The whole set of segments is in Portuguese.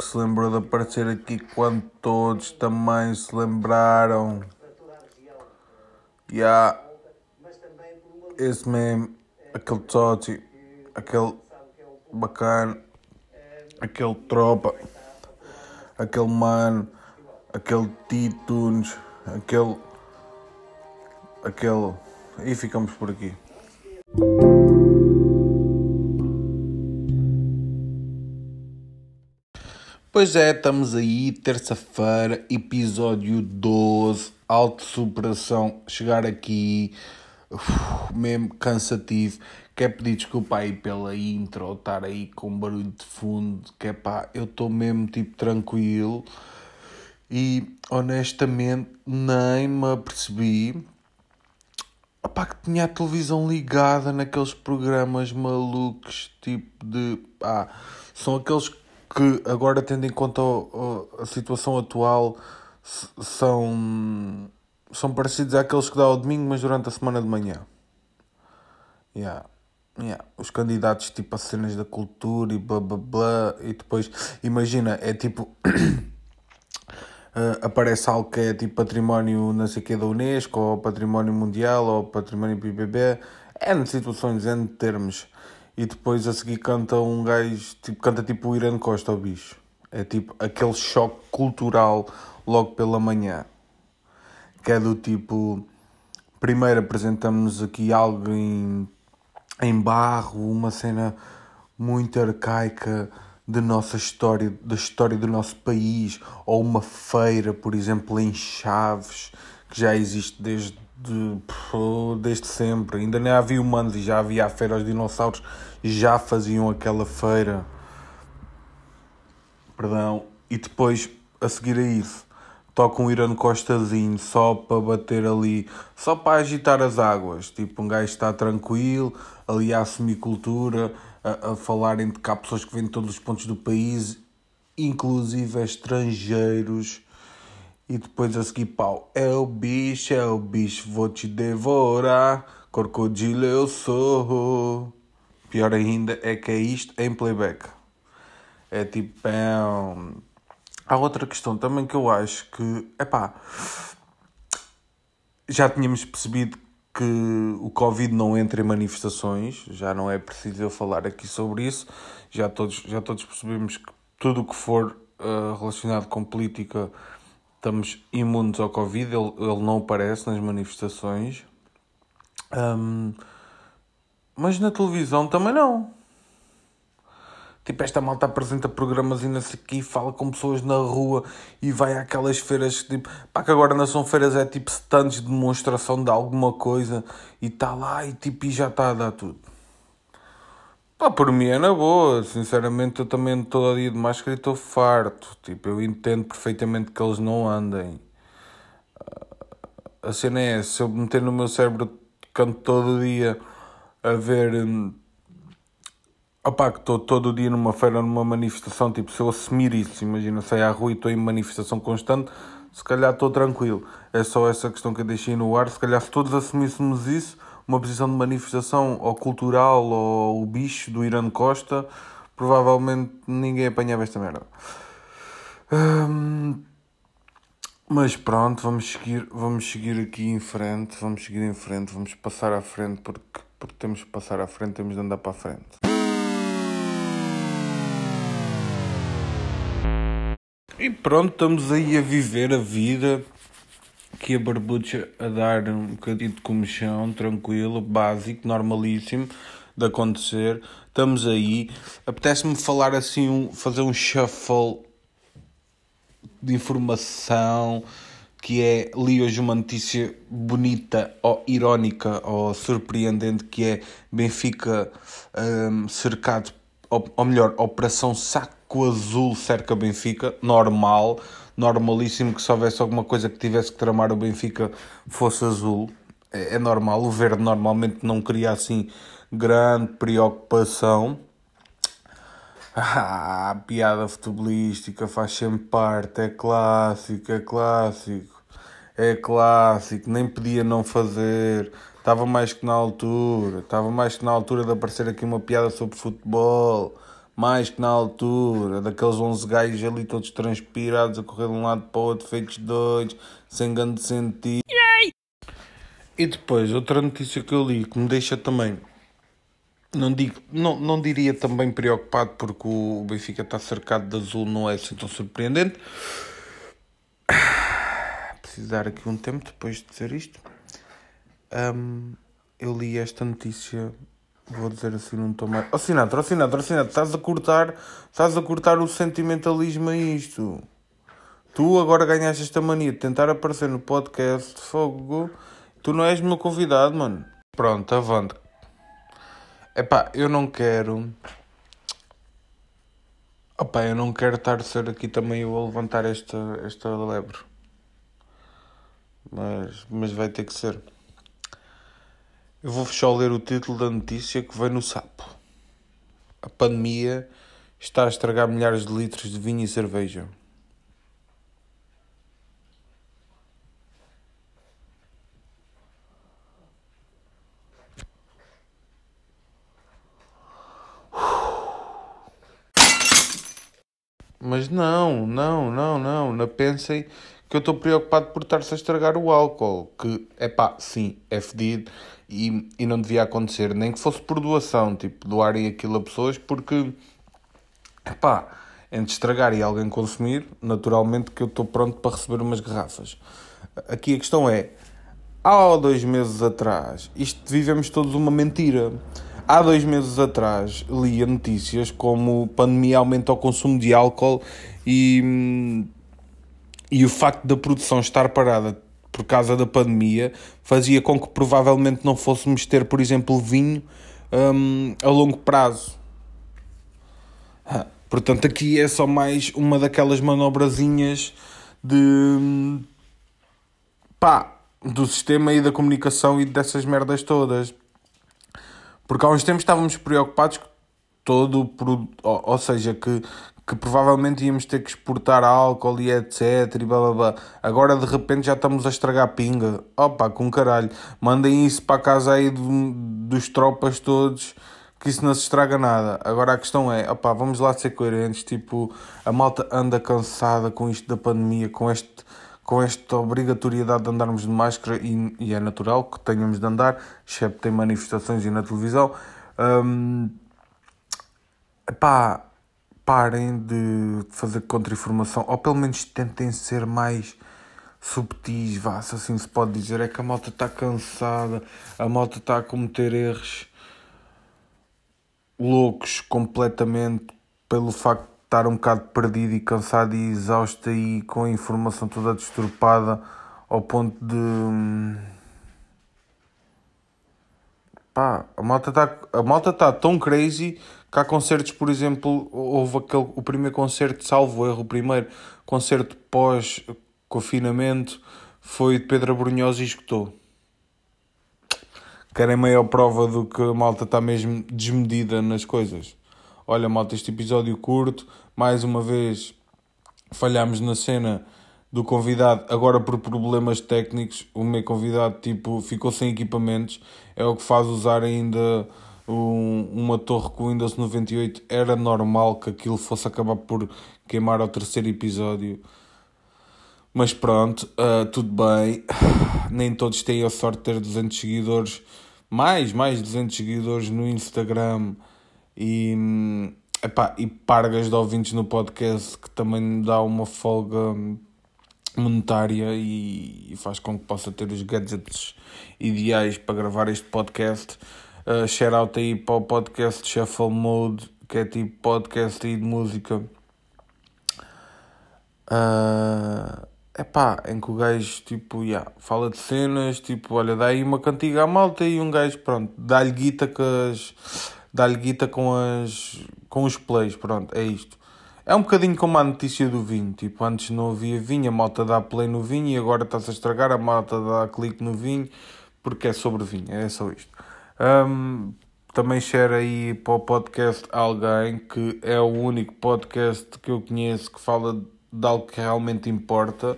que se lembrou de aparecer aqui quando todos também se lembraram. Já. Yeah. Esse mesmo, aquele Toti, aquele bacana, aquele tropa, aquele mano, aquele Titunes, aquele. aquele. E ficamos por aqui. Pois é, estamos aí, terça-feira, episódio 12, auto-superação, chegar aqui, uf, mesmo cansativo, quer pedir desculpa aí pela intro, estar aí com barulho de fundo, que é pá, eu estou mesmo tipo tranquilo. E honestamente nem me apercebi opá, que tinha a televisão ligada naqueles programas malucos, tipo de, ah, são aqueles que agora tendo em conta a, situação atual são são parecidos àqueles que dá ao domingo, mas durante a semana de manhã. Yeah. Yeah. Os candidatos tipo a cenas da cultura e blá blá blá e depois imagina, é tipo uh, aparece algo que é tipo património não sei que da Unesco ou património mundial ou património BBB é situações, em termos e depois a seguir canta um gajo, tipo, canta tipo o Irã Costa ao bicho. É tipo aquele choque cultural logo pela manhã. Que é do tipo, primeiro apresentamos aqui algo em, em barro, uma cena muito arcaica da nossa história, da história do nosso país, ou uma feira, por exemplo, em Chaves, que já existe desde de, desde sempre. Ainda nem havia humanos e já havia a feira aos dinossauros, já faziam aquela feira. Perdão. E depois, a seguir a isso, toca um Irã Costazinho só para bater ali, só para agitar as águas. Tipo, um gajo está tranquilo, ali a assumir cultura, a, a falarem de cá pessoas que vêm de todos os pontos do país, inclusive estrangeiros e depois a seguir, pau, é o bicho, é o bicho, vou te devorar. Crocodilo eu sou. Pior ainda é que é isto em playback. É tipo. É Há outra questão também que eu acho que. é pá. Já tínhamos percebido que o Covid não entra em manifestações, já não é preciso eu falar aqui sobre isso. Já todos, já todos percebemos que tudo o que for uh, relacionado com política estamos imunes ao Covid, ele, ele não aparece nas manifestações. Um, mas na televisão também não. Tipo, esta malta apresenta programas e não sei o fala com pessoas na rua e vai àquelas feiras, tipo, pá, que agora não são feiras, é tipo stands de demonstração de alguma coisa e está lá e tipo, e já está a dar tudo. Pá, por mim é na boa, sinceramente eu também todo dia de máscara estou farto. Tipo, eu entendo perfeitamente que eles não andem. A cena é se eu meter no meu cérebro canto todo dia a ver. Hum, opá, que estou todo dia numa feira, numa manifestação, tipo, se eu assumir isso, imagina, sair à rua e estou em manifestação constante, se calhar estou tranquilo. É só essa questão que eu deixei no ar, se calhar se todos assumíssemos isso uma posição de manifestação ou cultural ou o bicho do Irã Costa, provavelmente ninguém apanhava esta merda. Hum, mas pronto, vamos seguir, vamos seguir aqui em frente, vamos seguir em frente, vamos passar à frente porque, porque temos que passar à frente, temos de andar para a frente. E pronto, estamos aí a viver a vida aqui a barbucha a dar um bocadinho de comichão, tranquilo, básico, normalíssimo de acontecer. Estamos aí. Apetece-me falar assim, fazer um shuffle de informação que é li hoje uma notícia bonita ou irónica ou surpreendente que é Benfica um, cercado ou, ou melhor, Operação Saco Azul cerca Benfica, normal normalíssimo que se houvesse alguma coisa que tivesse que tramar o Benfica fosse azul. É, é normal, o verde normalmente não cria assim grande preocupação. Ah, piada futebolística faz sempre parte, é clássico, é clássico, é clássico, nem podia não fazer, estava mais que na altura, estava mais que na altura de aparecer aqui uma piada sobre futebol, mais que na altura, daqueles 11 gajos ali todos transpirados a correr de um lado para o outro, feitos doidos, sem grande sentido. E depois, outra notícia que eu li que me deixa também, não, digo, não, não diria também preocupado, porque o Benfica está cercado de azul, não é assim tão surpreendente. Preciso dar aqui um tempo depois de dizer isto. Um, eu li esta notícia Vou dizer assim num tom mais. Oh, Sinatra, oh, Sinatra, oh, Sinatra, estás a cortar, estás a cortar o sentimentalismo a isto. Tu agora ganhaste esta mania de tentar aparecer no podcast de Fogo. Tu não és meu convidado, mano. Pronto, avante. Epá, eu não quero. Opá, eu não quero estar a ser aqui também eu a levantar esta, esta lebre. Mas, mas vai ter que ser. Eu vou só ler o título da notícia que vem no sapo. A pandemia está a estragar milhares de litros de vinho e cerveja. Mas não, não, não, não. Não pensem que eu estou preocupado por estar-se a estragar o álcool. Que, é pá, sim, é fedido e, e não devia acontecer, nem que fosse por doação, tipo, doarem aquilo a pessoas, porque, pá, entre estragar e alguém consumir, naturalmente que eu estou pronto para receber umas garrafas. Aqui a questão é, há dois meses atrás, isto vivemos todos uma mentira. Há dois meses atrás lia notícias como pandemia aumenta o consumo de álcool e, e o facto da produção estar parada por causa da pandemia, fazia com que provavelmente não fôssemos ter, por exemplo, vinho um, a longo prazo. Portanto, aqui é só mais uma daquelas manobrazinhas de pá, do sistema e da comunicação e dessas merdas todas. Porque há uns tempos estávamos preocupados com todo o produto, ou, ou seja, que, que provavelmente íamos ter que exportar álcool e etc e blá blá blá. Agora de repente já estamos a estragar pinga. Opa, com caralho. Mandem isso para casa aí do, dos tropas todos que isso não se estraga nada. Agora a questão é, opa, vamos lá ser coerentes, tipo, a malta anda cansada com isto da pandemia, com este com esta obrigatoriedade de andarmos de máscara e, e é natural que tenhamos de andar, excepto em manifestações e na televisão. Um, parem de fazer contra-informação, ou pelo menos tentem ser mais subtis, vá, se assim se pode dizer. É que a malta está cansada, a malta está a cometer erros loucos completamente pelo facto de estar um bocado perdido e cansado e exausto e com a informação toda disturpada ao ponto de. Hum, pá, a malta está tá tão crazy há concertos, por exemplo, houve aquele, o primeiro concerto, salvo erro, o primeiro concerto pós-confinamento foi de Pedro Abrunhosa e escutou. Querem maior prova do que a malta está mesmo desmedida nas coisas. Olha, malta, este episódio curto, mais uma vez falhámos na cena do convidado, agora por problemas técnicos, o meu convidado tipo ficou sem equipamentos, é o que faz usar ainda um, uma torre com Windows 98, era normal que aquilo fosse acabar por queimar ao terceiro episódio. Mas pronto, uh, tudo bem. Nem todos têm a sorte de ter 200 seguidores, mais, mais 200 seguidores no Instagram e, epá, e pargas de ouvintes no podcast que também dá uma folga monetária e, e faz com que possa ter os gadgets ideais para gravar este podcast. Shout out aí para o podcast Shuffle Mode, que é tipo podcast aí de música. Uh, epá, em que o gajo tipo, yeah, fala de cenas, tipo, olha, dá aí uma cantiga à malta e um gajo, pronto, dá-lhe guita com as. dá-lhe guita com as. com os plays, pronto, é isto. É um bocadinho como a notícia do vinho, tipo, antes não havia vinho, a malta dá play no vinho e agora está-se a estragar, a malta dá clique no vinho, porque é sobre vinho, é só isto. Um, também share aí para o podcast alguém que é o único podcast que eu conheço que fala de algo que realmente importa.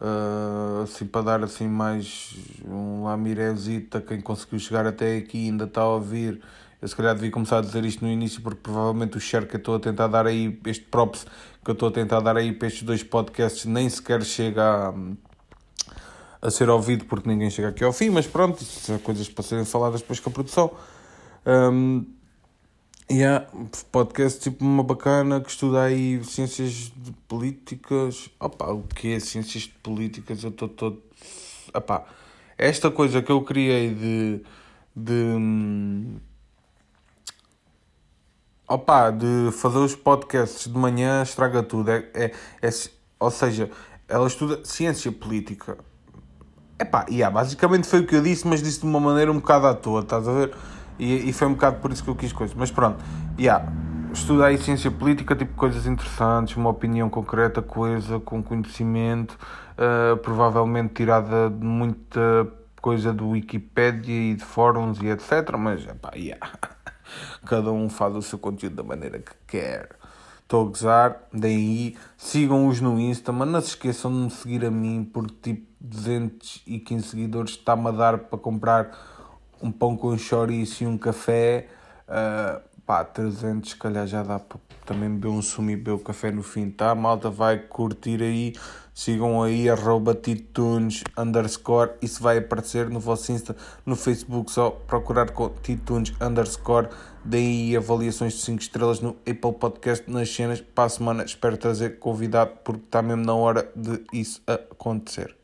Uh, assim para dar assim mais um lamirezita quem conseguiu chegar até aqui ainda está a ouvir Eu se calhar devia começar a dizer isto no início, porque provavelmente o share que eu estou a tentar dar aí, este props que eu estou a tentar dar aí para estes dois podcasts, nem sequer chega a, a ser ouvido, porque ninguém chega aqui ao fim, mas pronto, são coisas para serem faladas depois com a produção. Um, Yeah, podcast tipo uma bacana que estuda aí ciências de políticas. Opa, o que é ciências de políticas? Eu estou todo. Opa, esta coisa que eu criei de. de. Opa, de fazer os podcasts de manhã estraga tudo. É, é, é, ou seja, ela estuda ciência política. Epá, yeah, basicamente foi o que eu disse, mas disse de uma maneira um bocado à toa, estás a ver? E, e foi um bocado por isso que eu quis coisas. Mas pronto, yeah, estudei ciência política, tipo coisas interessantes, uma opinião concreta, coisa, com conhecimento, uh, provavelmente tirada de muita coisa do Wikipedia e de fóruns e etc. Mas, pá, yeah. cada um faz o seu conteúdo da maneira que quer. Estou a gozar, daí sigam-os no Insta, mas não se esqueçam de me seguir a mim, porque tipo 215 seguidores está-me a dar para comprar um pão com chouriço e um café, uh, pá, 300 se calhar já dá para também beber um sumo e beber o café no fim, tá? Malta vai curtir aí, sigam aí, arroba titunes, underscore, isso vai aparecer no vosso Insta, no Facebook, só procurar com titunes, underscore, deem avaliações de 5 estrelas no Apple Podcast nas cenas, para a semana espero trazer convidado, porque está mesmo na hora de isso acontecer.